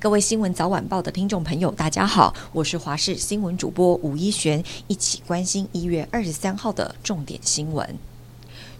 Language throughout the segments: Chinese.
各位新闻早晚报的听众朋友，大家好，我是华视新闻主播吴一璇，一起关心一月二十三号的重点新闻。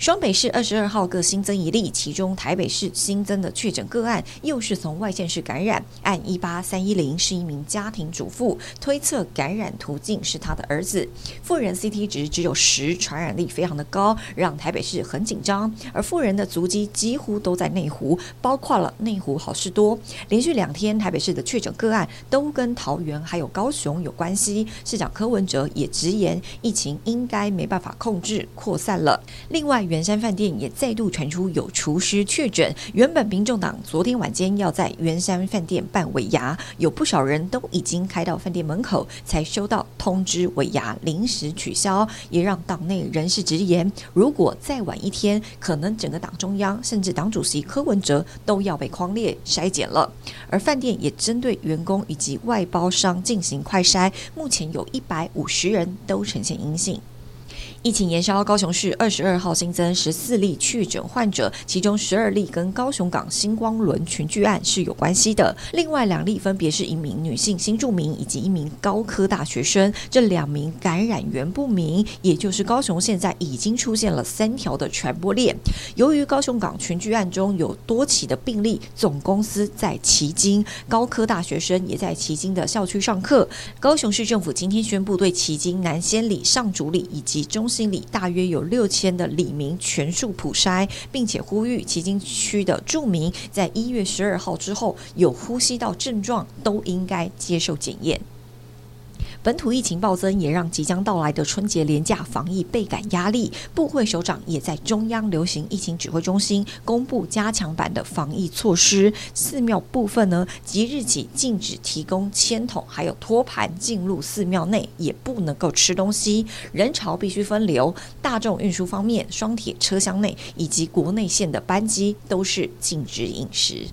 双北市二十二号各新增一例，其中台北市新增的确诊个案又是从外县市感染，案一八三一零是一名家庭主妇，推测感染途径是她的儿子。富人 CT 值只有十，传染力非常的高，让台北市很紧张。而富人的足迹几乎都在内湖，包括了内湖好事多。连续两天台北市的确诊个案都跟桃园还有高雄有关系，市长柯文哲也直言，疫情应该没办法控制扩散了。另外，圆山饭店也再度传出有厨师确诊，原本民众党昨天晚间要在圆山饭店办尾牙，有不少人都已经开到饭店门口，才收到通知尾牙临时取消，也让党内人士直言，如果再晚一天，可能整个党中央甚至党主席柯文哲都要被框列筛检了。而饭店也针对员工以及外包商进行快筛，目前有一百五十人都呈现阴性。疫情延烧，高雄市二十二号新增十四例确诊患者，其中十二例跟高雄港星光轮群聚案是有关系的。另外两例分别是一名女性新住民以及一名高科大学生，这两名感染源不明，也就是高雄现在已经出现了三条的传播链。由于高雄港群聚案中有多起的病例，总公司在旗津，高科大学生也在旗津的校区上课。高雄市政府今天宣布对旗津南仙里、上竹里以及中心里大约有六千的李民全数普筛，并且呼吁旗津区的住民在一月十二号之后有呼吸道症状都应该接受检验。本土疫情暴增，也让即将到来的春节连假防疫倍感压力。部会首长也在中央流行疫情指挥中心公布加强版的防疫措施。寺庙部分呢，即日起禁止提供签筒，还有托盘进入寺庙内，也不能够吃东西。人潮必须分流。大众运输方面，双铁车厢内以及国内线的班机都是禁止饮食。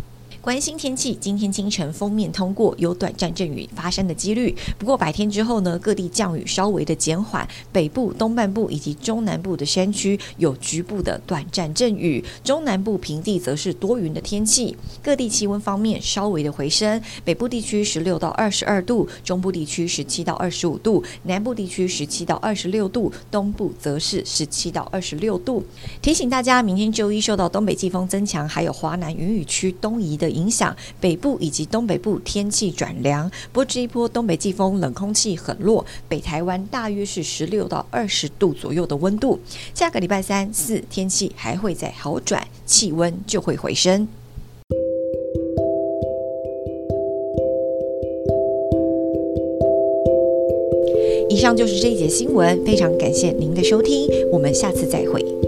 关心天气，今天清晨锋面通过，有短暂阵雨发生的几率。不过白天之后呢，各地降雨稍微的减缓，北部、东半部以及中南部的山区有局部的短暂阵雨，中南部平地则是多云的天气。各地气温方面稍微的回升，北部地区十六到二十二度，中部地区十七到二十五度，南部地区十七到二十六度，东部则是十七到二十六度。提醒大家，明天周一受到东北季风增强，还有华南云雨区东移的影响北部以及东北部天气转凉，不过这一波东北季风冷空气很弱，北台湾大约是十六到二十度左右的温度。下个礼拜三四天气还会再好转，气温就会回升。以上就是这一节新闻，非常感谢您的收听，我们下次再会。